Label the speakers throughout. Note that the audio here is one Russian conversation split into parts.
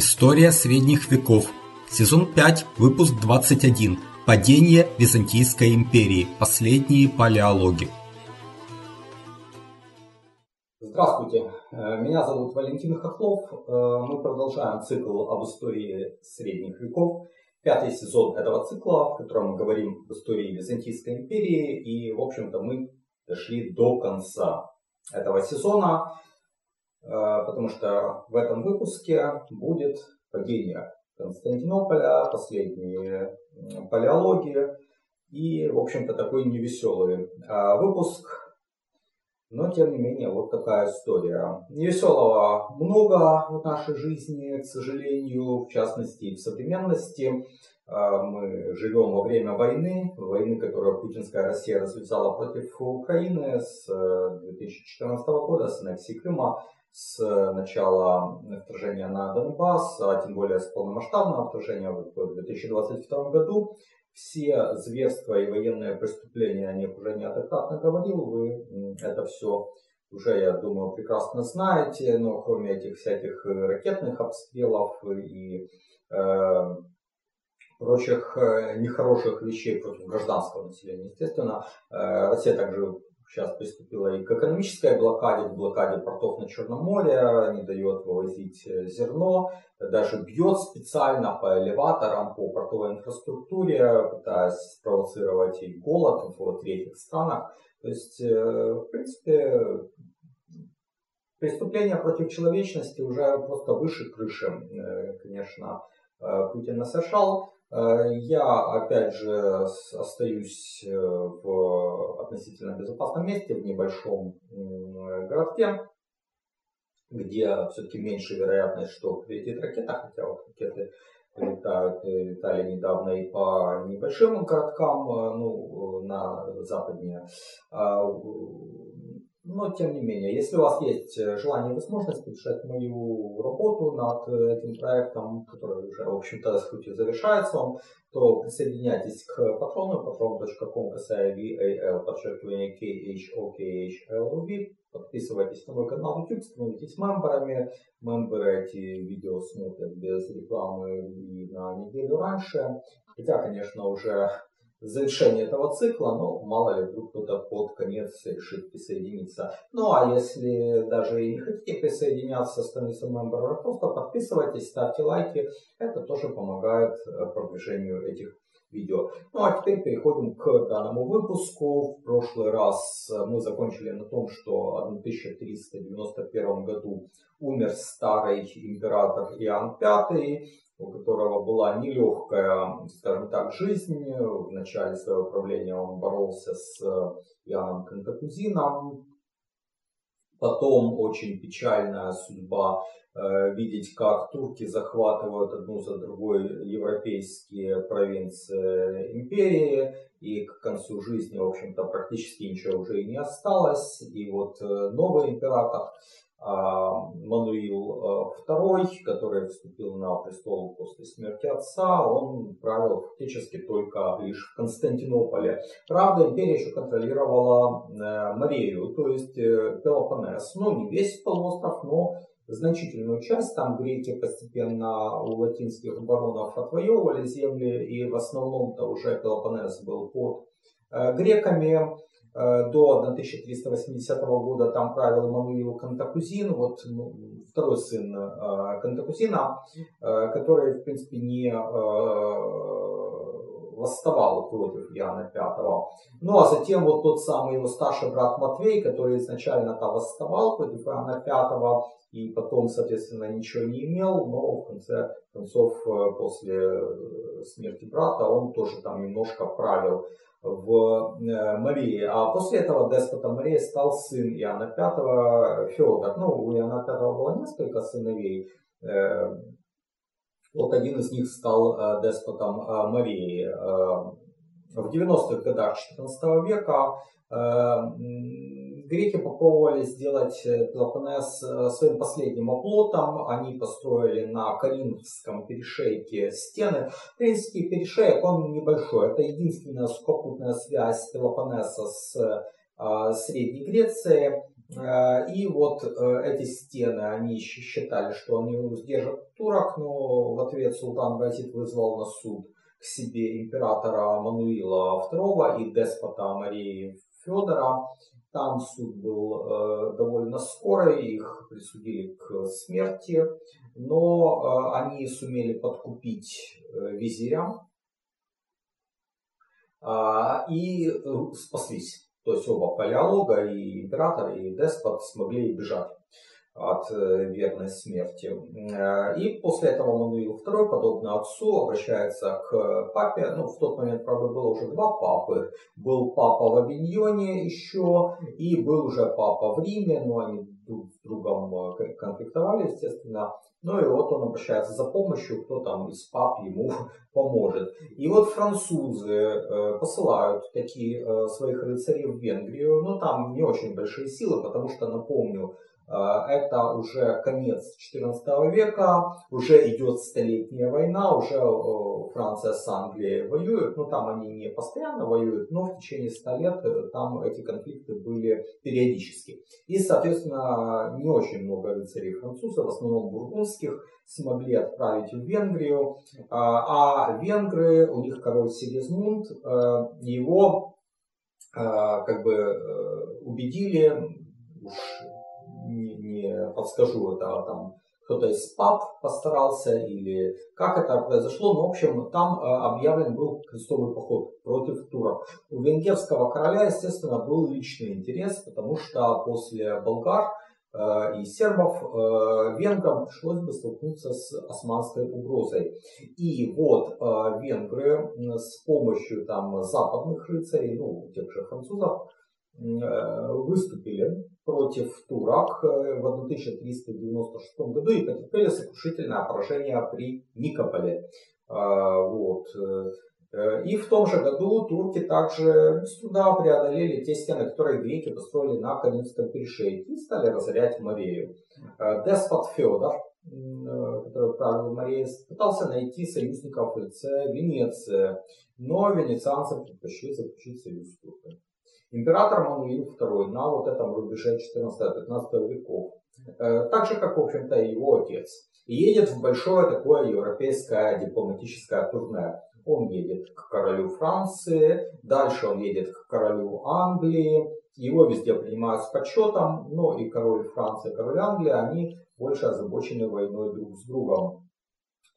Speaker 1: История средних веков. Сезон 5, выпуск 21. Падение Византийской империи. Последние палеологи.
Speaker 2: Здравствуйте, э, меня зовут Валентин Хохлов. Э, мы продолжаем цикл об истории средних веков. Пятый сезон этого цикла, в котором мы говорим об истории Византийской империи. И, в общем-то, мы дошли до конца этого сезона. Э, потому что в этом выпуске будет падение Константинополя, последние палеологии и, в общем-то, такой невеселый э, выпуск. Но, тем не менее, вот такая история. Невеселого много в нашей жизни, к сожалению, в частности в современности. Э, мы живем во время войны, войны, которую путинская Россия развязала против Украины с 2014 года, с аннексией Крыма с начала вторжения на Донбасс, а тем более с полномасштабного вторжения в 2022 году, все зверства и военные преступления, о них уже неоднократно говорил, вы это все уже, я думаю, прекрасно знаете, но кроме этих всяких ракетных обстрелов и э, прочих э, нехороших вещей против гражданского населения, естественно, э, Россия также сейчас приступила и к экономической блокаде, к блокаде портов на Черном море, не дает вывозить э, зерно, даже бьет специально по элеваторам, по портовой инфраструктуре, пытаясь спровоцировать и голод в третьих странах. То есть, э, в принципе, преступления против человечности уже просто выше крыши, э, конечно, Путин совершал. Э, я, опять же, остаюсь э, в относительно безопасном месте, в небольшом городке, где все-таки меньше вероятность, что прилетит ракета, хотя вот ракеты летают, летали недавно и по небольшим городкам э, ну, на западнее. А, но, тем не менее, если у вас есть э, желание и возможность поддержать мою работу над э, этим проектом, который уже, в общем-то, сути завершается он, то присоединяйтесь к патрону, patron.com, касая VAL, подчеркивание KHOKHLV, подписывайтесь на мой канал YouTube, становитесь мемберами. Мемберы эти видео смотрят без рекламы и на неделю раньше. Хотя, конечно, уже завершение этого цикла, но мало ли вдруг кто-то под конец решит присоединиться. Ну а если даже и не хотите присоединяться, становиться мембером, просто подписывайтесь, ставьте лайки, это тоже помогает э, продвижению этих видео. Ну а теперь переходим к данному выпуску. В прошлый раз э, мы закончили на том, что в 1391 году умер старый император Иоанн V, у которого была нелегкая, скажем так, жизнь. В начале своего правления он боролся с Иоанном Кантакузином. Потом очень печальная судьба э, видеть, как турки захватывают одну за другой европейские провинции империи, и к концу жизни, в общем-то, практически ничего уже и не осталось. И вот э, новый император Мануил II, э, который вступил на престол после смерти отца, он правил фактически только лишь в Константинополе. Правда, империя еще контролировала э, Марию, то есть э, Пелопоннес. Ну, не весь полуостров, но значительную часть. Там греки постепенно у латинских баронов отвоевывали земли, и в основном-то уже Пелопоннес был под греками. Э, до 1380 года там правил Мануил Кантакузин, вот ну, второй сын э, Кантакузина, э, который, в принципе, не восставал против Иоанна V. Ну а затем вот тот самый его старший брат Матвей, который изначально-то восставал против Иоанна V и потом, соответственно, ничего не имел, но в конце концов, после смерти брата он тоже там немножко правил в э, Марии. А после этого деспотом Марии стал сын Иоанна V Федор. Ну, у Иоанна V было несколько сыновей. Э, вот один из них стал э, деспотом Марии. В 90-х годах XIV века Греки попробовали сделать э, Пелопоннес э, своим последним оплотом. Они построили на Коринфском перешейке стены. В принципе, перешеек он небольшой. Это единственная сухопутная связь Пелопоннеса с э, Средней Греции. И вот эти стены, они считали, что они сдержат турок, но в ответ султан Баязид вызвал на суд к себе императора Мануила II и деспота Марии Федора. Там суд был э, довольно скорый, их присудили к смерти, но э, они сумели подкупить э, визиря э, и спаслись. То есть оба палеолога, и император, и деспот смогли бежать от э, верной смерти. Э, и после этого Мануил II, подобно отцу, обращается к папе. Ну, в тот момент, правда, было уже два папы. Был папа в Авиньоне еще, и был уже папа в Риме, но они друг с другом э, конфликтовали, естественно. Ну и вот он обращается за помощью, кто там из пап ему поможет. И вот французы посылают такие своих рыцарей в Венгрию, но там не очень большие силы, потому что, напомню, Э, это уже конец XIV века, уже идет столетняя война, уже э, Франция с Англией воюют, ну там они не постоянно воюют, но в течение 100 лет э, там эти конфликты были периодически. И, соответственно, не очень много рыцарей французов, в основном бургундских, смогли отправить в Венгрию, а венгры, у них король Сигизмунд, его как бы убедили, уж не подскажу, это там кто-то из пап постарался или как это произошло, но в общем там э, объявлен был крестовый поход против турок. У венгерского короля, естественно, был личный интерес, потому что после болгар э, и сербов э, венграм пришлось бы столкнуться с османской угрозой. И вот венгры с помощью там западных рыцарей, ну тех же французов, выступили против турок э, в 1396 году и потерпели сокрушительное поражение при Никополе. А, вот. Э, и в том же году турки также без труда преодолели те стены, которые греки построили на Канинском перешейке и стали разорять Марею. Э, деспот Федор, который правил Мареей, пытался найти союзников в лице Венеции, но венецианцы предпочли заключить союз с турками. Император Мануил II на вот этом рубеже 14-15 веков, э, так же, как, в общем-то, и его отец, едет в большое такое европейское дипломатическое турне. Он едет к королю Франции, дальше он едет к королю Англии, его везде принимают с почетом, но и король Франции, и король Англии, они больше озабочены войной друг с другом.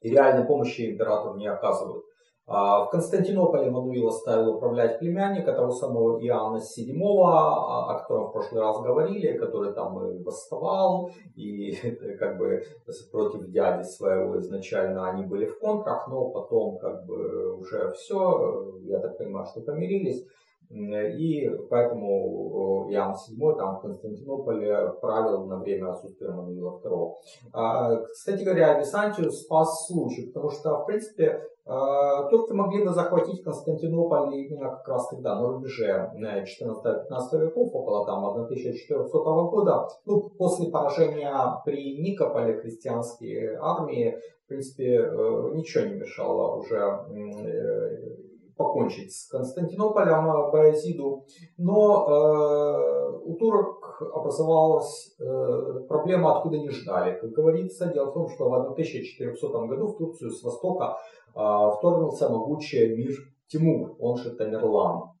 Speaker 2: И реальной помощи императору не оказывают. А, в Константинополе Мануил оставил управлять племянника того самого Иоанна VII, о котором в прошлый раз говорили, который там и восставал, и как бы против дяди своего изначально они были в контрах, но потом как бы уже все, я так понимаю, что помирились. И поэтому Иоанн VII там в Константинополе правил на время отсутствия Мануила II. А, кстати говоря, Византию спас случай, потому что, в принципе, а, турки могли бы захватить Константинополь именно как раз тогда, на рубеже 14-15 веков, около там 1400 года. Ну, после поражения при Никополе христианские армии, в принципе, э, ничего не мешало уже э, покончить с Константинополем э, Баязиду, но э, у турок образовалась э, проблема, откуда не ждали. Как говорится, дело в том, что в 1400 году в Турцию с востока э, вторгнулся могучий мир Тимур, он же Тамерлан.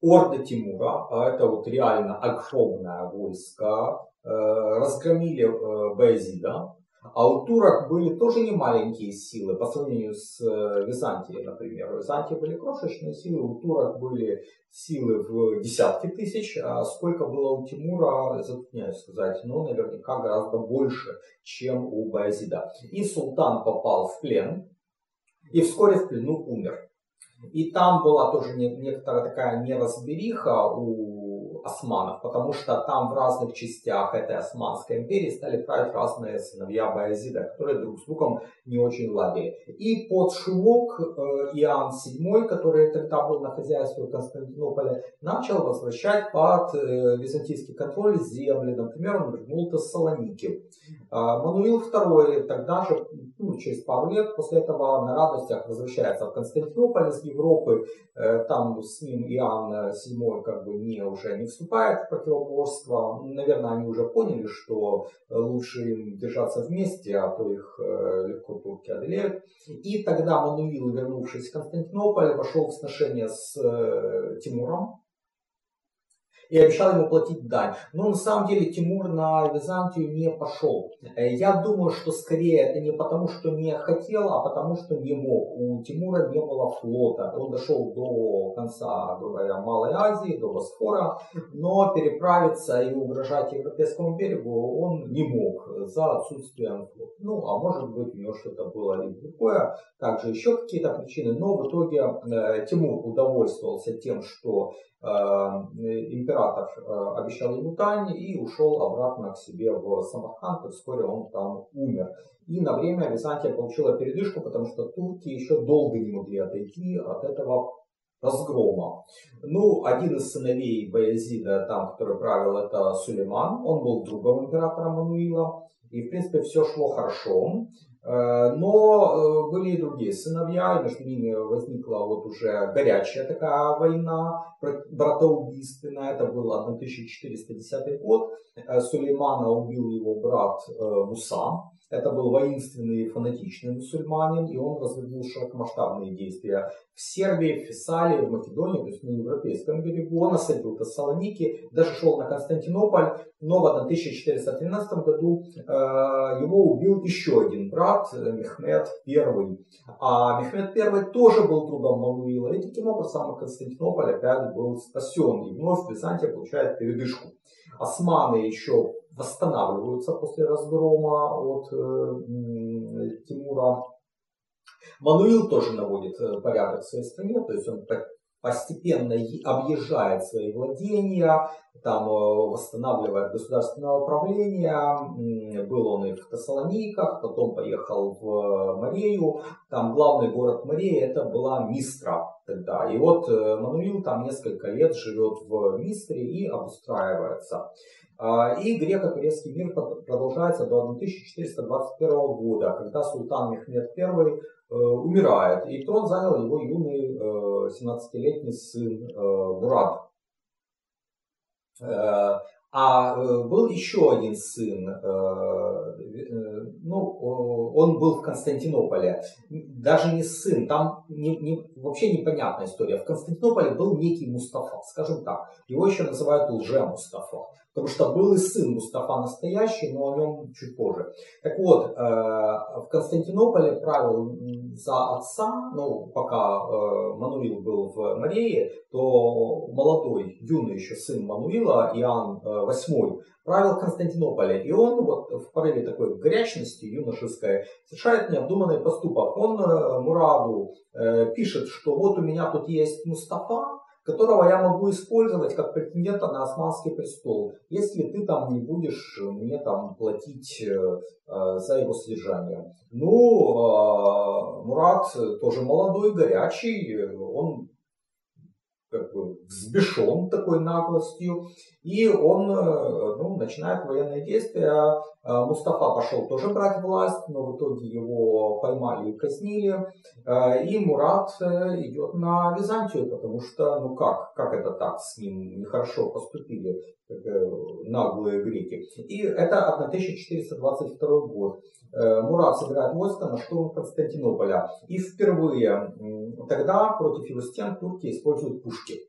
Speaker 2: Орда Тимура, а это вот реально огромное войско, э, разгромили э, Баязида, а у турок были тоже не маленькие силы по сравнению с э, Византией, например. У Византии были крошечные силы, у турок были силы в десятки тысяч, а сколько было у Тимура, затрудняюсь сказать, но наверняка гораздо больше, чем у Баязида. И султан попал в плен, и вскоре в плену умер. И там была тоже некоторая такая неразбериха у османов, потому что там в разных частях этой Османской империи стали править разные сыновья Баязида, которые друг с другом не очень ладили. И под шумок э, Иоанн VII, который тогда был на хозяйстве в Константинополе, начал возвращать под э, византийский контроль земли. Например, он вернул Тессалоники. А Мануил II тогда же, ну, через пару лет после этого на радостях возвращается в Константинополь из Европы. Э, там с ним Иоанн VII как бы не уже не вступает в противоборство. Наверное, они уже поняли, что лучше им держаться вместе, а то их легко турки одолеют. И тогда Мануил, вернувшись в Константинополь, вошел в сношение с Тимуром, и обещал ему платить дань. Но на самом деле Тимур на Византию не пошел. Э, я думаю, что скорее это не потому, что не хотел, а потому, что не мог. У Тимура не было флота. Он дошел до конца говоря, Малой Азии, до Босфора, но переправиться и угрожать Европейскому берегу он не мог за отсутствием флота. Ну, а может быть, у него что-то было и другое, также еще какие-то причины, но в итоге э, Тимур удовольствовался тем, что император император э, обещал ему дань и ушел обратно к себе в Самарканд, и вскоре он там умер. И на время Византия получила передышку, потому что турки еще долго не могли отойти от этого разгрома. Ну, один из сыновей Баязида, там, который правил, это Сулейман. Он был другом императора Мануила. И, в принципе, все шло хорошо. Э, но э, были и другие сыновья, и между ними возникла вот уже горячая такая война, братоубийственная. Это был 1410 год. Э, Сулеймана убил его брат Муса. Это был воинственный фанатичный мусульманин, и он развернул широкомасштабные действия в Сербии, в Фессалии, в Македонии, то есть на европейском берегу. Он осадил Тессалоники, даже шел на Константинополь, но в 1413 году э, его убил еще один брат, Мехмед I. А Мехмед I тоже был другом Мануила, и таким образом Константинополь опять был спасен, и вновь Византия получает передышку. Османы еще восстанавливаются после разгрома от э, Тимура. Мануил тоже наводит э, порядок в своей стране, то есть он постепенно объезжает свои владения, там э, восстанавливает государственное управление. Был он и в Тессалониках, потом поехал в Марею. Там главный город Мареи это была Мистра тогда. И вот Мануил там несколько лет живет в Мистре и обустраивается. А, и греко-турецкий мир продолжается до 1421 года, когда султан Мехмед I э, умирает, и трон занял его юный 17-летний э, сын э, Мурад. А был еще один сын, ну, он был в Константинополе. Даже не сын, там не, не, вообще непонятная история. В Константинополе был некий Мустафа, скажем так. Его еще называют лже-Мустафа. Потому что был и сын Мустафа настоящий, но о нем чуть позже. Так вот, э, в Константинополе правил за отца, ну, пока э, Мануил был в Марее, то молодой, юный еще сын Мануила, Иоанн VIII, э, правил в Константинополе. И он вот в порыве такой горячности юношеской совершает необдуманный поступок. Он Мураду пишет, что вот у меня тут есть Мустафа, которого я могу использовать как претендента на османский престол, если ты там не будешь мне там платить э, э, за его содержание. Ну, э, Мурат тоже молодой, горячий, он как бы взбешен такой наглостью, и он ну, начинает военные действия. Мустафа пошел тоже брать власть, но в итоге его поймали и казнили. И Мурат идет на Византию, потому что, ну как, как это так, с ним нехорошо поступили наглые греки. И это 1422 год. Мурат собирает войско на штурм Константинополя. И впервые тогда против его стен турки используют пушки.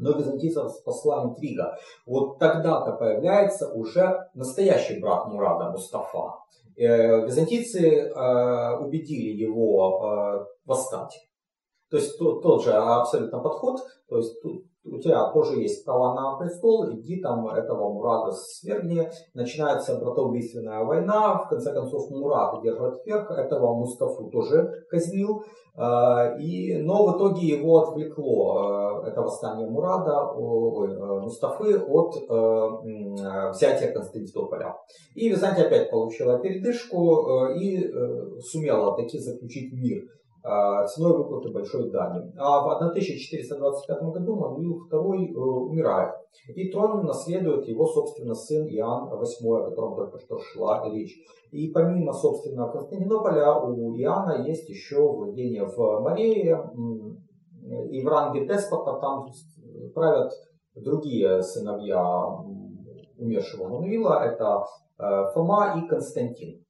Speaker 2: Но византийцев спасла интрига. Вот тогда-то появляется уже настоящий брат Мурада, Мустафа. Э, византийцы э, убедили его э, восстать. То есть тот, тот же абсолютно подход, то есть тут у тебя тоже есть права на престол, иди там этого Мурада свергни. Начинается братоубийственная война, в конце концов Мурад держит верх, этого Мустафу тоже казнил. А, и, но в итоге его отвлекло, а, это восстание Мурада, ой, а, Мустафы от взятия Константинополя. И Византия опять получила передышку и э, сумела таки заключить мир ценой выплаты большой дани. А в 1425 году Мануил II э, умирает. И трон наследует его, собственно, сын Иоанн VIII, о котором только что шла речь. И помимо, собственно, Константинополя, у Иоанна есть еще владение в Марее, и в ранге деспота там правят другие сыновья умершего Мануила, это Фома и Константин.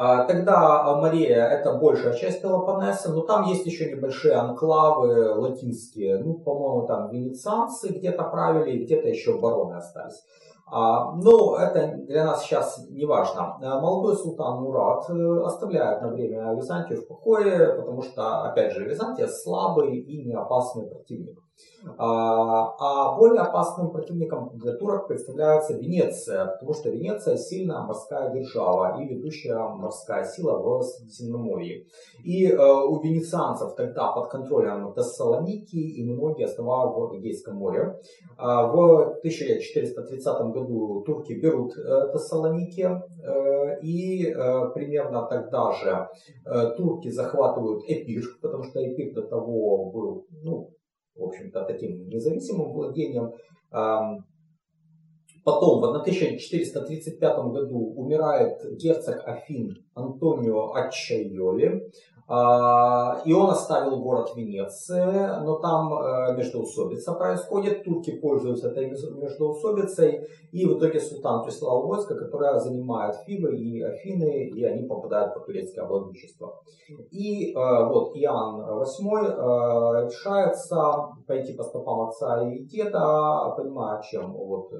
Speaker 2: А, тогда Мария это большая часть Пелопоннеса, но там есть еще небольшие анклавы латинские. Ну, по-моему, там венецианцы где-то правили, где-то еще бароны остались. А, но это для нас сейчас не важно. А, молодой султан Мурат э, оставляет на время Византию в покое, потому что, опять же, Византия слабый и неопасный противник. А, а более опасным противником для турок представляется Венеция, потому что Венеция сильная морская держава и ведущая морская сила в Средиземноморье. И э, у венецианцев тогда под контролем Тессалоники и многие острова в Эгейском море. А, в 1430 году турки берут э, Тессалоники э, и примерно тогда же турки захватывают Эпир, потому что Эпир до того был ну, в общем-то, таким независимым владением. Потом, в 1435 году умирает герцог Афин Антонио Ачайоли. А, и он оставил город Венеция, но там э, междоусобица происходит, турки пользуются этой междоусобицей, и в итоге султан прислал войско, которое занимает Фивы и Афины, и они попадают под турецкое владычество. И э, вот Иоанн VIII э, решается пойти по стопам отца и деда, понимая, чем вот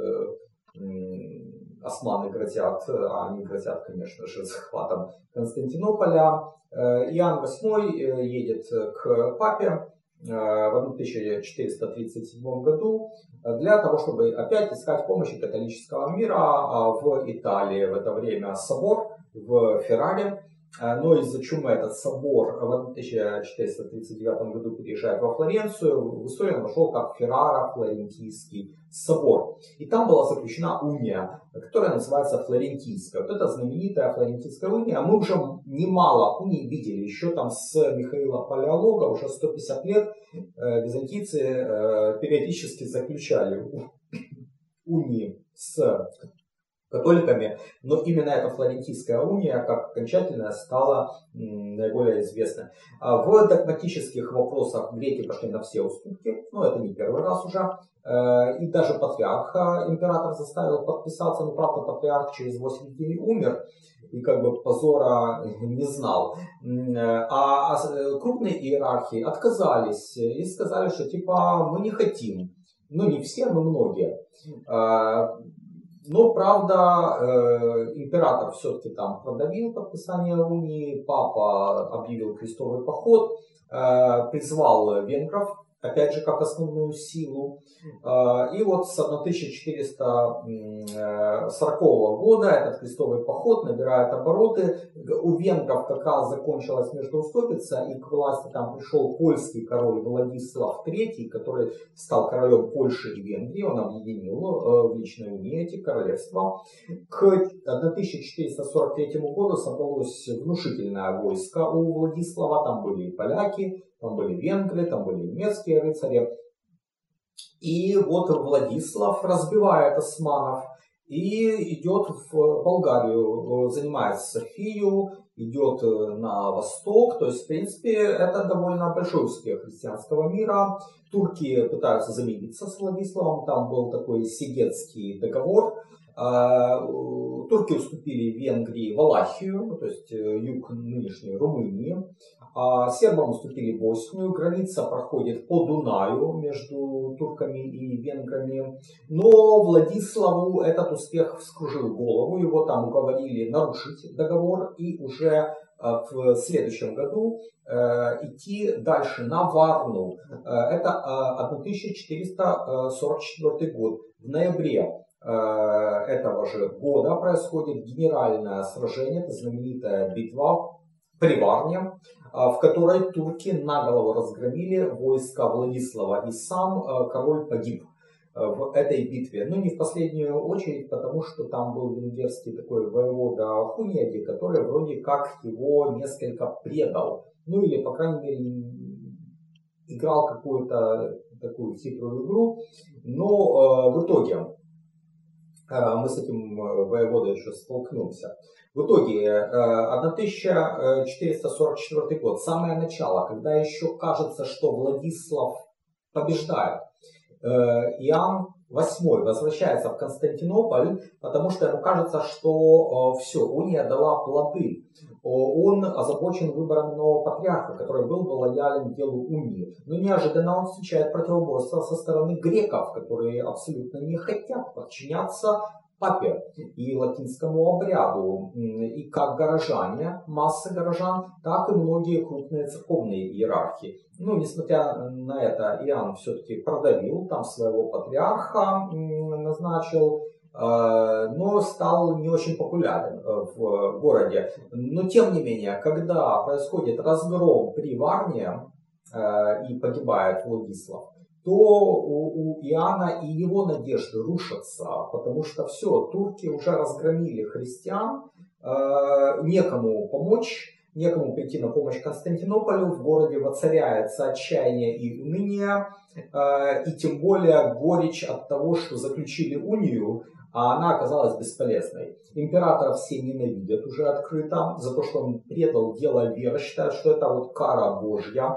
Speaker 2: османы грозят, а они грозят, конечно же, захватом Константинополя. Э, Иоанн VIII э, едет к папе э, в 1437 году для того, чтобы опять искать помощи католического мира а в Италии. В это время собор в Ферраре а, но из-за чумы этот собор в 1439 году переезжает во Флоренцию. В истории он вошел как Феррара Флорентийский собор. И там была заключена уния, которая называется Флорентийская. Вот это знаменитая Флорентийская уния. Мы уже немало уний видели. Еще там с Михаила Палеолога уже 150 лет э, византийцы э, периодически заключали унии с католиками, но именно эта Флорентийская уния как окончательная стала наиболее известна. А в догматических вопросах греки пошли на все уступки, но это не первый раз уже, э, и даже патриарх император заставил подписаться, но правда патриарх через 8 дней умер, и как бы позора не знал. А, а э, крупные иерархи отказались и сказали, что типа мы не хотим. Ну не все, но многие. Но, правда, э, император все-таки там продавил подписание унии, папа объявил крестовый поход, э, призвал венгров опять же, как основную силу. А, и вот с 1440 года этот крестовый поход набирает обороты. У венгров как раз закончилась междоуступица, и к власти там пришел польский король Владислав III, который стал королем Польши и Венгрии. Он объединил э, в личной унии эти королевства. К 1443 году собралось внушительное войско у Владислава. Там были и поляки, там были венгры, там были немецкие рыцари. И вот Владислав разбивает османов и идет в Болгарию, занимает Софию, идет на восток. То есть, в принципе, это довольно большой успех христианского мира. Турки пытаются замириться с Владиславом. Там был такой Сигетский договор. А, турки уступили Венгрии Валахию, то есть э, юг нынешней Румынии. А сербам уступили Боснию, граница проходит по Дунаю между турками и венграми. Но Владиславу этот успех вскружил голову, его там уговорили нарушить договор и уже э, в следующем году э, идти дальше на Варну. Это 1444 год. В ноябре этого же года происходит генеральное сражение, это знаменитая битва при Варне. А, в которой турки на голову разгромили войска Владислава, и сам а, король погиб в этой битве. Но не в последнюю очередь, потому что там был венгерский такой воевода Хуняди, который вроде как его несколько предал. Ну или, по крайней мере, играл какую-то такую хитрую игру. Но в итоге мы с этим воеводой еще столкнулся. В итоге 1444 э, год, самое начало, когда еще кажется, что Владислав побеждает. Иоанн VIII возвращается в Константинополь, потому что ему кажется, что все, уния дала плоды. Он озабочен выбором нового патриарха, который был бы лоялен делу унии. Но неожиданно он встречает противоборство со стороны греков, которые абсолютно не хотят подчиняться папе и латинскому обряду. И как горожане, масса горожан, так и многие крупные церковные иерархи. Ну, несмотря на это, Иоанн все-таки продавил там своего патриарха, назначил, но стал не очень популярен э, в городе. Но тем не менее, когда происходит разгром при Варне э, и погибает Владислав, то у, Иоанна и его надежды рушатся, потому что все, турки уже разгромили христиан, э, некому помочь, некому прийти на помощь Константинополю, в городе воцаряется отчаяние и уныние, э, и тем более горечь от того, что заключили унию, а она оказалась бесполезной. Императора все ненавидят уже открыто за то, что он предал дело веры, считают, что это вот кара Божья,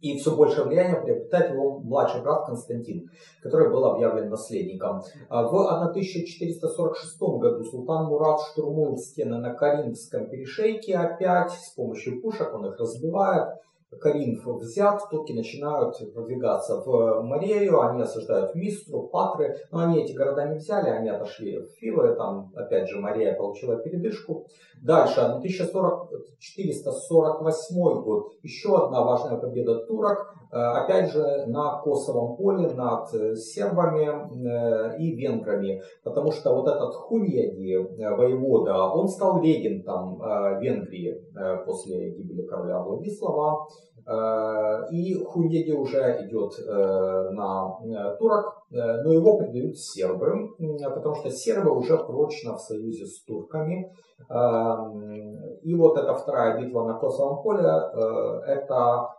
Speaker 2: и все большее влияние приобретает его младший брат Константин, который был объявлен наследником. А в 1446 году султан Мурат штурмует стены на Каринском перешейке опять с помощью пушек, он их разбивает. Каринф взят, турки начинают продвигаться в Марею, они осаждают Мистру, Патры, но они эти города не взяли, они отошли в Фивы, там опять же Мария получила передышку. Дальше, 1448 год, еще одна важная победа турок, э, опять же на Косовом поле над сербами э, и венграми, потому что вот этот Хуньяди, э, воевода, он стал регентом Венгрии после гибели короля Владислава. Э, и Хуньеди уже идет э, на э, турок, но его предают сербы, потому что сербы уже прочно в союзе с турками. И вот эта вторая битва на Косовом поле, это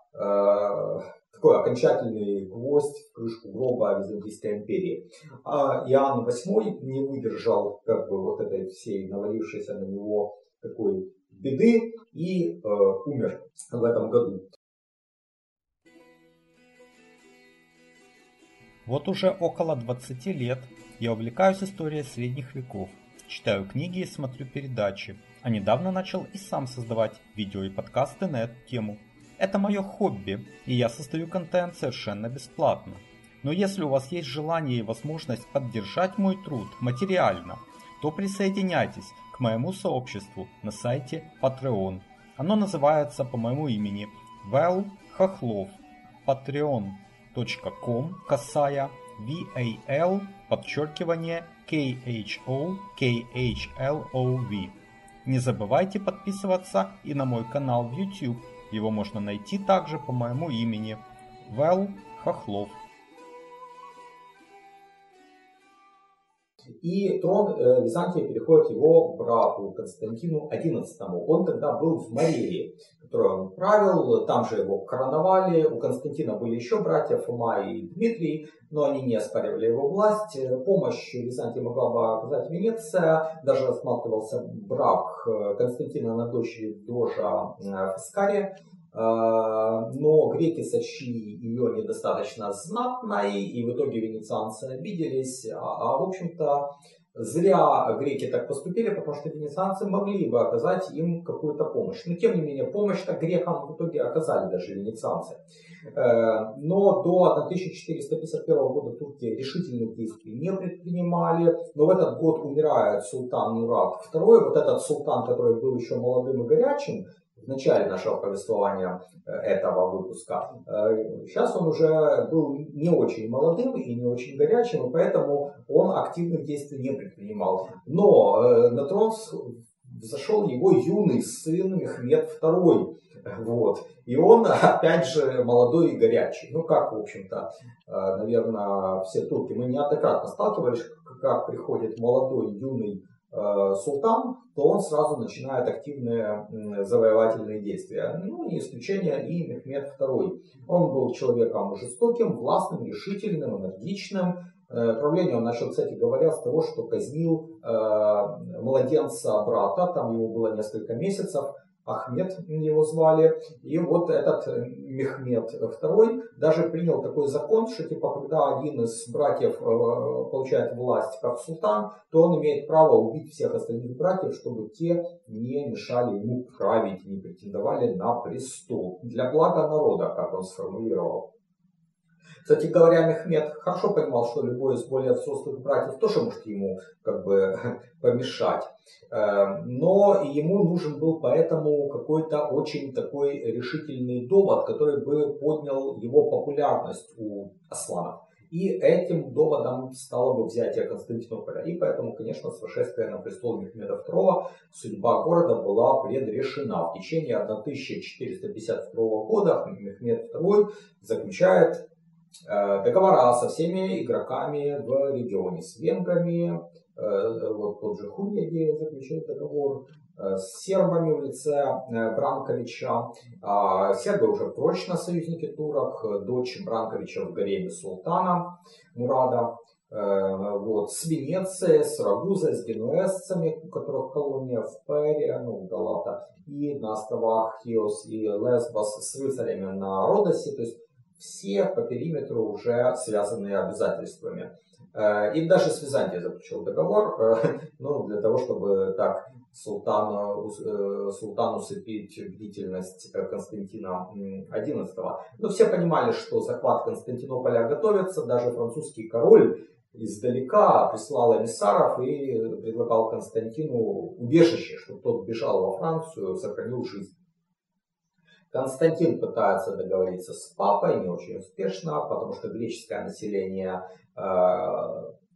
Speaker 2: такой окончательный гвоздь в крышку гроба Византийской империи. А Иоанн VIII не выдержал как бы вот этой всей навалившейся на него такой беды и э, умер в этом году.
Speaker 1: Вот уже около 20 лет я увлекаюсь историей средних веков, читаю книги и смотрю передачи, а недавно начал и сам создавать видео и подкасты на эту тему. Это мое хобби, и я создаю контент совершенно бесплатно. Но если у вас есть желание и возможность поддержать мой труд материально, то присоединяйтесь к моему сообществу на сайте Patreon. Оно называется по моему имени Вэл Хохлов. Patreon patreon.com касая VAL подчеркивание KHO KHLOV. Не забывайте подписываться и на мой канал в YouTube. Его можно найти также по моему имени Вэл Хохлов.
Speaker 2: И трон э, Византия переходит его брату Константину XI. Он тогда был в Марии, которую он правил, там же его короновали. У Константина были еще братья Фома и Дмитрий, но они не оспаривали его власть. Помощь Византии могла бы оказать Венеция. Даже рассматривался брак э, Константина на дочери Дожа э, Фискария. А, но греки сочли ее недостаточно знатной, и в итоге венецианцы обиделись. А, а в общем-то, зря греки так поступили, потому что венецианцы могли бы оказать им какую-то помощь. Но тем не менее, помощь-то грекам в итоге оказали даже венецианцы. Э, но до 1451 года турки решительных действий не предпринимали. Но в этот год умирает султан Мурат II. Вот этот султан, который был еще молодым и горячим, в начале нашего повествования э, этого выпуска. Э, сейчас он уже был не очень молодым и не очень горячим, и поэтому он активных действий не предпринимал. Но э, на трон зашел его юный сын Мехмед II. Вот. И он, опять же, молодой и горячий. Ну, как, в общем-то, наверное, все турки. Мы неоднократно сталкивались, как приходит молодой, юный султан, то он сразу начинает активные завоевательные действия. Ну, не исключение и Мехмед II. Он был человеком жестоким, властным, решительным, энергичным. Э, правление он начал, кстати говоря, с того, что казнил э, младенца брата, там ему было несколько месяцев, Ахмед его звали. И вот этот Мехмед II даже принял такой закон, что типа когда один из братьев получает власть как султан, то он имеет право убить всех остальных братьев, чтобы те не мешали ему править, не претендовали на престол. Для блага народа, как он сформулировал. Кстати говоря, Мехмед хорошо понимал, что любой из более взрослых братьев тоже может ему как бы помешать. Эм, но ему нужен был поэтому какой-то очень такой решительный довод, который бы поднял его популярность у Аслана. И этим доводом стало бы взятие Константинополя. И поэтому, конечно, с восшествия на престол Мехмеда II судьба города была предрешена. В течение 1452 года Мехмед II заключает договора со всеми игроками в регионе, с венграми, э, вот тот же Хуньяди заключил договор, э, с сербами в лице Бранковича. А сербы уже прочно союзники турок, дочь Бранковича в гареме султана Мурада. Вот, с Венецией, с Рагузой, с генуэзцами, у которых колония в Пере, ну, Галата, и на островах Хиос и Лесбос с рыцарями на Родосе. То есть все по периметру уже связанные обязательствами. Э, и даже с Византией заключил договор, э, ну, для того, чтобы так султану, э, султану усыпить бдительность Константина XI. Но все понимали, что захват Константинополя готовится, даже французский король издалека прислал эмиссаров и предлагал Константину убежище, чтобы тот бежал во Францию, сохранил жизнь. Константин пытается договориться с папой, не очень успешно, потому что греческое население э,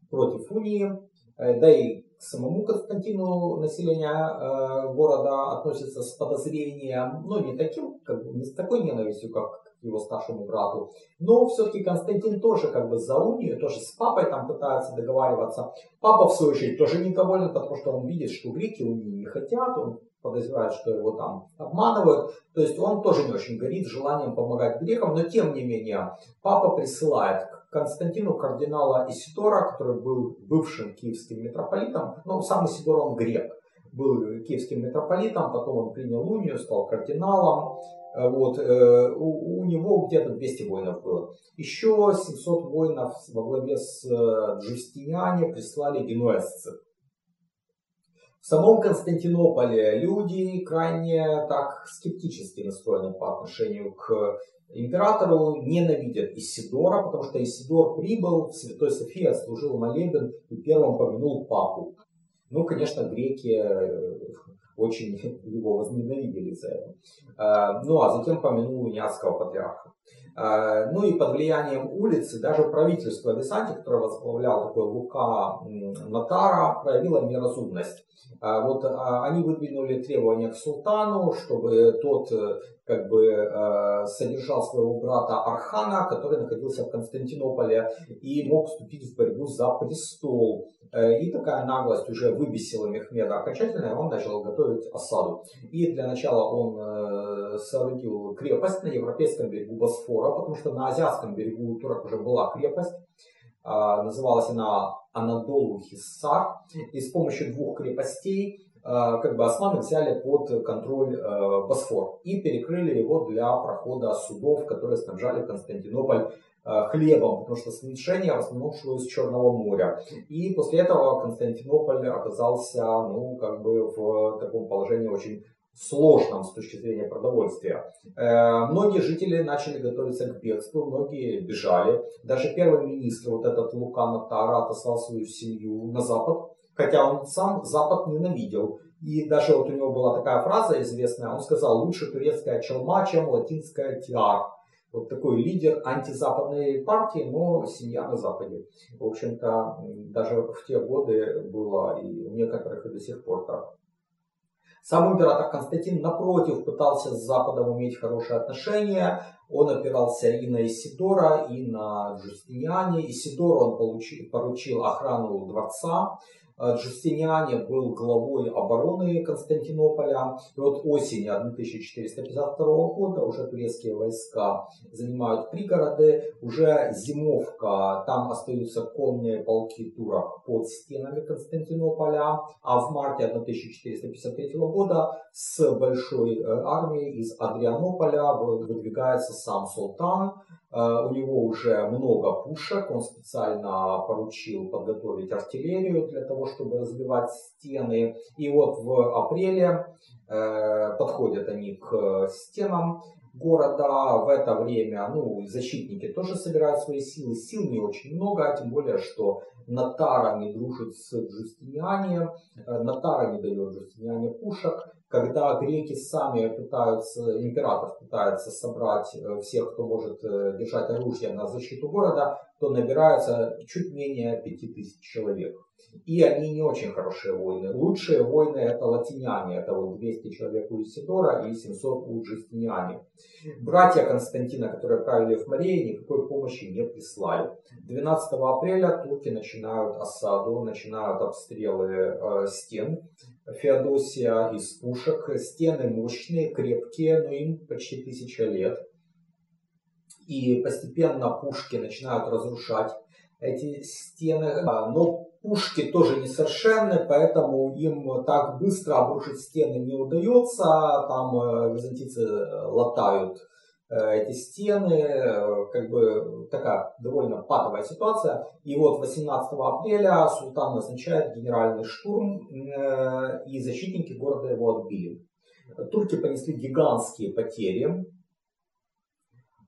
Speaker 2: против унии, э, да и к самому Константину население э, города относится с подозрением, но не таким, как не с такой ненавистью, как его старшему брату. Но все-таки Константин тоже как бы за унию, тоже с папой там пытается договариваться. Папа, в свою очередь, тоже недоволен, потому что он видит, что греки унии не хотят, он подозревает, что его там обманывают. То есть он тоже не очень горит желанием помогать грекам, но тем не менее папа присылает к Константину кардинала Исидора, который был бывшим киевским митрополитом. Ну, сам Исидор он грек, был киевским митрополитом, потом он принял унию, стал кардиналом. Э, вот, э, у, у него где-то 200 воинов было. Еще 700 воинов во главе с э, Джустиниане прислали генуэзцы. В самом Константинополе люди крайне так скептически настроены по отношению к императору, ненавидят Исидора, потому что Исидор прибыл в Святой Софии, отслужил молебен и первым помянул папу. Ну, конечно, греки э, очень его возненавидели за это. А, ну, а затем помянул Униатского патриарха. А, ну и под влиянием улицы даже правительство Висанти, которое возглавлял такой Лука Натара, проявило неразумность. А, вот они выдвинули требования к султану, чтобы тот э, как бы э, содержал своего брата Архана, который находился в Константинополе и мог вступить в борьбу за престол. Э, и такая наглость уже выбесила Мехмеда окончательно, и он начал готовить осаду. И для начала он соорудил крепость на европейском берегу Босфора, потому что на азиатском берегу у турок уже была крепость. Называлась она Анадолу Хиссар. И с помощью двух крепостей как бы османы взяли под контроль э, Босфор и перекрыли его для прохода судов, которые снабжали Константинополь э, хлебом, потому что сношение в основном шло из Черного моря. И после этого Константинополь оказался ну, как бы в таком положении очень сложном с точки зрения продовольствия. Э, многие жители начали готовиться к бегству, многие бежали. Даже первый министр, вот этот Лукан Тара, отослал свою семью на запад, хотя он сам Запад ненавидел. И даже вот у него была такая фраза известная, он сказал, лучше турецкая челма, чем латинская тиар. Вот такой лидер антизападной партии, но семья на Западе. В общем-то, даже в те годы было и у некоторых и до сих пор так. Сам император Константин, напротив, пытался с Западом иметь хорошие отношения. Он опирался и на Исидора, и на Джустиниане. Исидору он получил, поручил охрану дворца. Джустиниане был главой обороны Константинополя. И вот осенью 1452 года уже турецкие войска занимают пригороды. Уже зимовка, там остаются конные полки турок под стенами Константинополя. А в марте 1453 года с большой армией из Адрианополя выдвигается сам султан. Э, у него уже много пушек, он специально поручил подготовить артиллерию для того, чтобы разбивать стены. И вот в апреле э, подходят они к стенам города. В это время ну, защитники тоже собирают свои силы. Сил не очень много, тем более, что Натара не дружит с Джустиниане. Э, Натара не дает Джустиниане пушек когда греки сами пытаются, император пытается собрать э, всех, кто может э, держать оружие на защиту города, то набирается чуть менее 5000 человек. И они не очень хорошие войны. Лучшие войны это латиняне, это вот 200 человек у Исидора и 700 у Джустиниане. Братья Константина, которые правили в Марии, никакой помощи не прислали. 12 апреля турки начинают осаду, начинают обстрелы э, стен. Феодосия из пушек. Стены мощные, крепкие, но им почти тысяча лет. И постепенно пушки начинают разрушать эти стены. А, но пушки тоже несовершенны, поэтому им так быстро обрушить стены не удается. Там э, византийцы латают Э, эти стены, э, как бы такая довольно патовая ситуация. И вот 18 апреля султан назначает генеральный штурм, э, и защитники города его отбили. Турки понесли гигантские потери,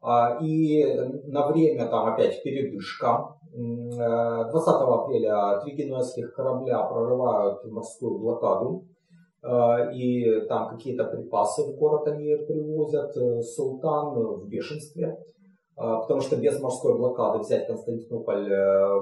Speaker 2: а, и на время там опять передышка. 20 апреля три генуэзских корабля прорывают морскую блокаду Э, и там какие-то припасы в город они привозят. Э, султан в бешенстве, э, потому что без морской блокады взять Константинополь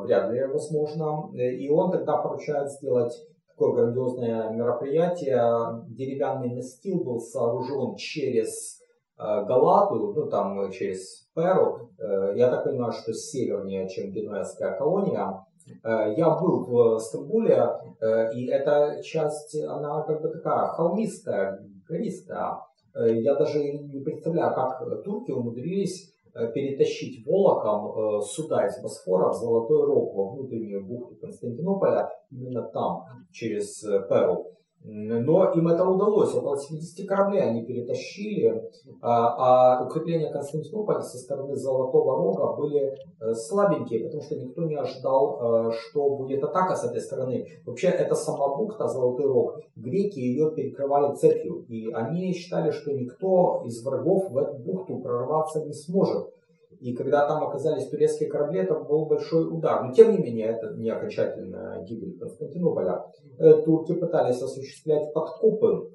Speaker 2: вряд ли возможно. И он тогда поручает сделать такое грандиозное мероприятие. Деревянный настил был сооружен через Галату, ну там через Перу. Я так понимаю, что севернее, чем генуэзская колония. Э, я был в Стамбуле, э, и эта часть, она как бы такая холмистая, гористая. Э, я даже не представляю, как турки умудрились перетащить волоком суда из Босфора в Золотой Рог, во внутреннюю бухту Константинополя, именно там, через Перу. Но им это удалось. Около 70 кораблей они перетащили, а, а укрепления Константинополя со стороны Золотого Рога были э, слабенькие, потому что никто не ожидал, э, что будет атака с этой стороны. Вообще, это сама бухта, Золотой Рог, греки ее перекрывали цепью, и они считали, что никто из врагов в эту бухту прорваться не сможет. И когда там оказались турецкие корабли, это был большой удар. Но тем не менее, это не окончательная гибель Константинополя. Э, турки пытались осуществлять подкопы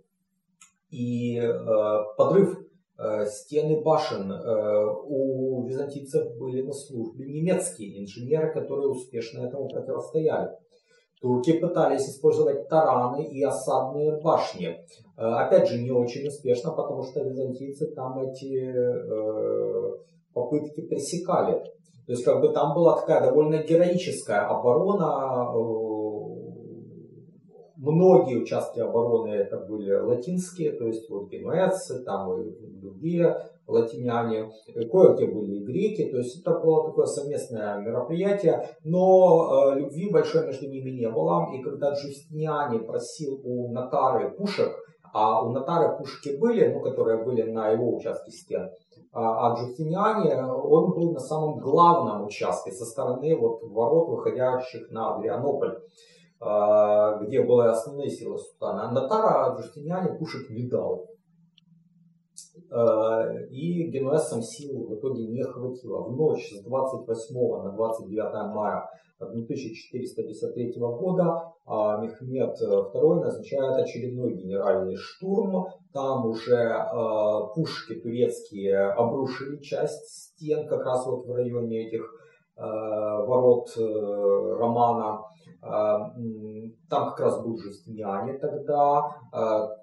Speaker 2: и э, подрыв э, стены башен. Э, у византийцев были на службе немецкие инженеры, которые успешно этому противостояли. Турки пытались использовать тараны и осадные башни. Э, опять же, не очень успешно, потому что византийцы там эти э, попытки пресекали. То есть как бы там была такая довольно героическая оборона. Э, многие участки обороны это были латинские, то есть вот генуэзцы, там и другие латиняне, кое-где были и греки, то есть это было такое совместное мероприятие, но э, любви большой между ними не было. И когда Джустиниане просил у Натары пушек, а у Натары пушки были, ну, которые были на его участке стен, а, Джустиниане, он был на самом главном участке со стороны вот ворот, выходящих на Адрианополь, а, где были основные силы султана. А Натара Джустиниане пушек не дал. А, и генуэзцам сил в итоге не хватило. В ночь с 28 на 29 мая 1453 года а Мехмед II назначает очередной генеральный штурм. Там уже э, пушки турецкие обрушили часть стен, как раз вот в районе этих э, ворот э, Романа. Там как раз был Жустиниане тогда.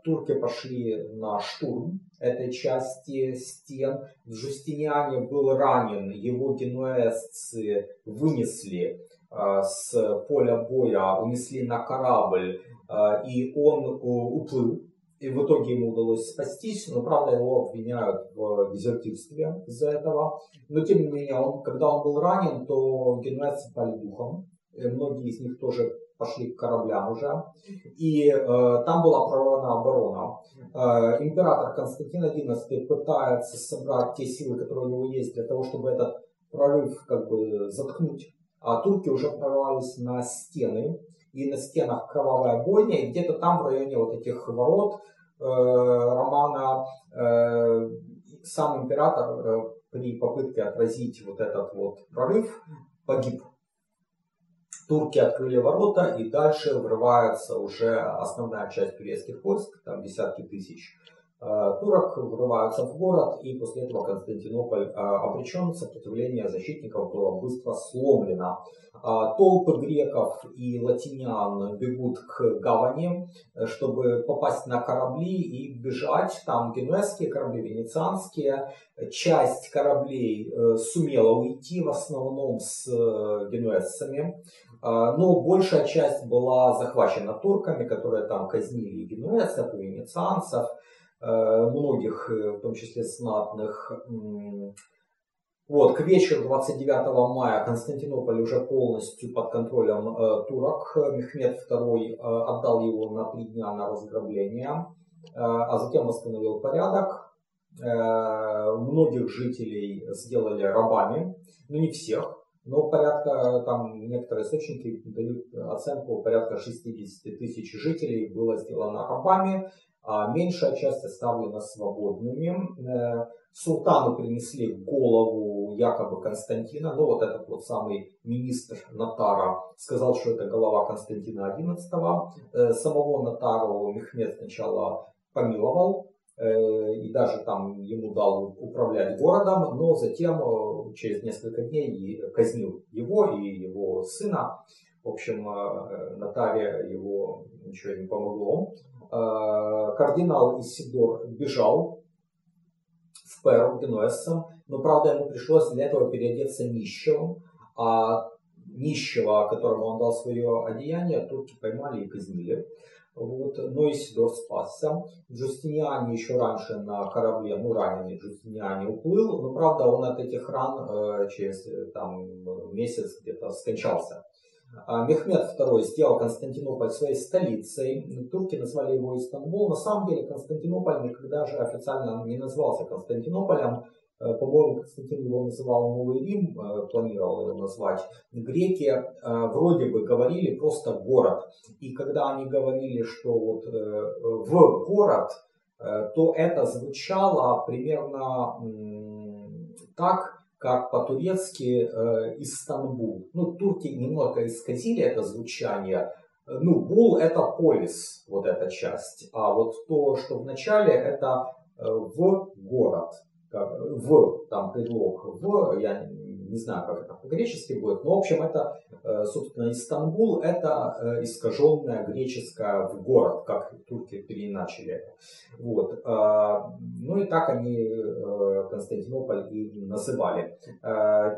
Speaker 2: Турки пошли на штурм этой части стен. В Жустиниане был ранен, его генуэзцы вынесли с поля боя унесли на корабль, и он уплыл. И в итоге ему удалось спастись, но правда его обвиняют в дезертирстве из-за этого. Но тем не менее, он, когда он был ранен, то генуэзцы пали духом. И многие из них тоже пошли к кораблям уже. И э, там была прорвана оборона. Э, император Константин XI пытается собрать те силы, которые у него есть, для того, чтобы этот прорыв как бы заткнуть. А турки уже прорвались на стены и на стенах кровавая бойня, и где-то там в районе вот этих ворот э, Романа э, сам император э, при попытке отразить вот этот вот прорыв погиб. Турки открыли ворота и дальше врывается уже основная часть турецких войск, там десятки тысяч турок врываются в город, и после этого Константинополь э, обречен, сопротивление защитников было быстро сломлено. Э, толпы греков и латинян бегут к гавани, чтобы попасть на корабли и бежать. Там генуэзские корабли, венецианские. Часть кораблей сумела уйти, в основном с генуэзцами. Но большая часть была захвачена турками, которые там казнили генуэзцев, и венецианцев. Э, многих, э, в том числе знатных. Вот, к вечеру 29 мая Константинополь уже полностью под контролем э, турок. Мехмед II отдал его на три дня на разграбление, а затем восстановил порядок. Многих жителей сделали рабами, но не всех. Но порядка, там некоторые источники дают оценку, порядка 60 тысяч жителей было сделано рабами меньшая часть оставлена свободными. Э, султану принесли голову якобы Константина, ну вот этот вот самый министр Натара сказал, что это голова Константина XI. Э, самого Натару Мехмед сначала помиловал, э, и даже там ему дал управлять городом, но затем через несколько дней казнил его и его сына. В общем, Натаре его ничего не помогло. Э, кардинал Исидор бежал в Перу генуэзцам, но, правда, ему пришлось для этого переодеться нищим, а нищего, которому он дал свое одеяние, турки поймали и казнили. Вот. Но Исидор спасся. Джустиниане еще раньше на корабле, ну раненый Джустиниане уплыл, но правда он от этих ран э, через там, месяц где-то скончался. А Мехмед II сделал Константинополь своей столицей. Турки назвали его Истанбул. На самом деле Константинополь никогда же официально не назывался Константинополем. Э, по-моему, Константин его называл Новый Рим, э, планировал его назвать. Греки э, вроде бы говорили просто город. И когда они говорили, что вот в город, то это звучало примерно так, как по-турецки э, Истанбул. Ну, турки немного исказили это звучание. Ну, Бул это полис, вот эта часть. А вот то, что в начале, это э, в город. В, там предлог в, я не знаю, как это по-гречески будет, но, в общем, это, э, собственно, Истанбул, это э, искаженная греческая в город, как турки переиначили это. Вот. А, ну и так они э, Константинополь и называли.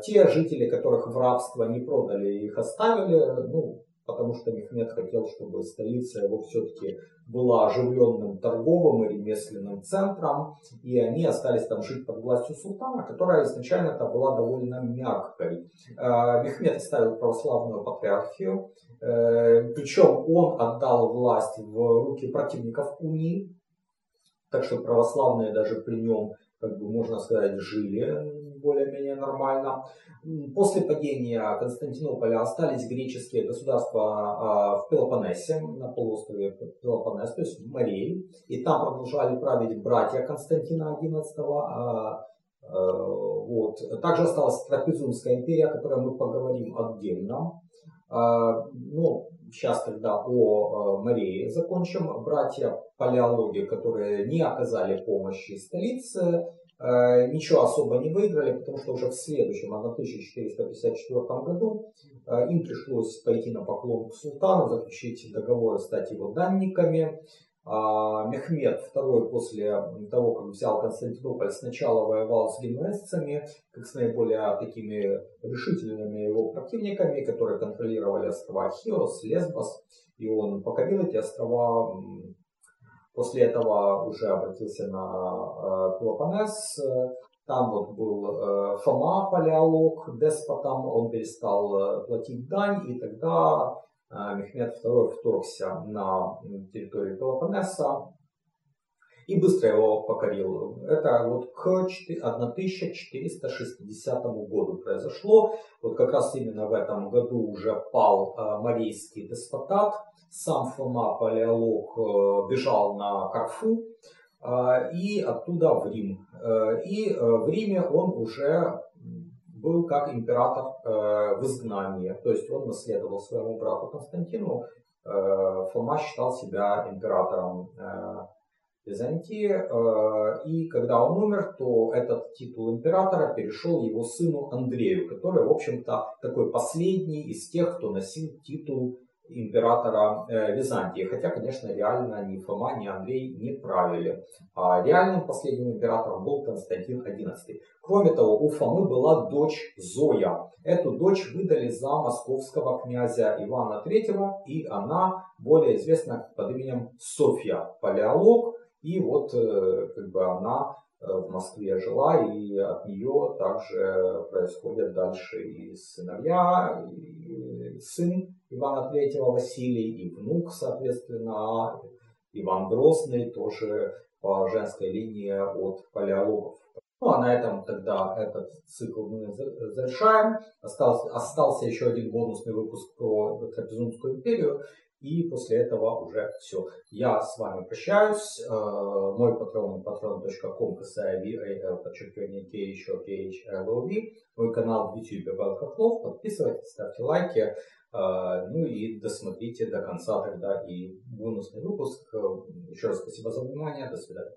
Speaker 2: Те жители, которых в рабство не продали, их оставили, ну, потому что Мехмед хотел, чтобы столица его все-таки была оживленным торговым и ремесленным центром, и они остались там жить под властью султана, которая изначально это была довольно мягкой. Э, Мехмед оставил православную патриархию, э, причем он отдал власть в руки противников унии, так что православные даже при нем как бы можно сказать, жили более-менее нормально. После падения Константинополя остались греческие государства а, в Пелопоннесе, на полуострове Пелопоннес, то есть в Марии. И там продолжали править братья Константина XI. А, а, вот. Также осталась Трапезунская империя, о которой мы поговорим отдельно. Ну, сейчас, когда о Марии закончим, братья палеологи, которые не оказали помощи столице, ничего особо не выиграли, потому что уже в следующем, 1454 году, э, им пришлось пойти на поклон к султану, заключить договор, стать его данниками. а, Мехмед II после того, как взял Константинополь, сначала воевал с генуэзцами, как с наиболее такими решительными его противниками, которые контролировали острова Хиос, Лесбос, и он покорил эти острова. После этого уже обратился на а, Пелопоннес, там вот был э, Фома, палеолог, деспотом, он перестал э, платить дань, и тогда э, Мехмед II вторгся на территорию Пелопоннеса и быстро его покорил. Это вот к 1460 году произошло. Вот как раз именно в этом году уже пал Марийский деспотат. Сам Фома, палеолог, бежал на Карфу а, и оттуда в Рим. Э, и э, в Риме он уже был как император э, в изгнании, то есть он наследовал своему брату Константину. Фома считал себя императором Византии, и когда он умер, то этот титул императора перешел его сыну Андрею, который, в общем-то, такой последний из тех, кто носил титул императора э, Византии. Хотя, конечно, реально ни Фома, ни Андрей не правили. А реальным последним императором был Константин XI. Кроме того, у Фомы была дочь Зоя. Эту дочь выдали за московского князя Ивана III, и она более известна под именем Софья, палеолог. И вот э, как бы она э, в Москве жила, и от нее также происходят дальше и сыновья, и сын Ивана III Василий и внук, соответственно, Иван Грозный, тоже по женской линии от палеологов. Ну а на этом тогда этот цикл мы завершаем. Остался, остался еще один бонусный выпуск про Трапезунскую империю. И после этого уже все. Я с вами прощаюсь. Э, мой патрон patron.com ksav, подчеркивание k еще khlov. Мой канал в YouTube Павел Хохлов. Подписывайтесь, ставьте лайки. А, ну и досмотрите до конца тогда и бонусный выпуск. Еще раз спасибо за внимание. До свидания.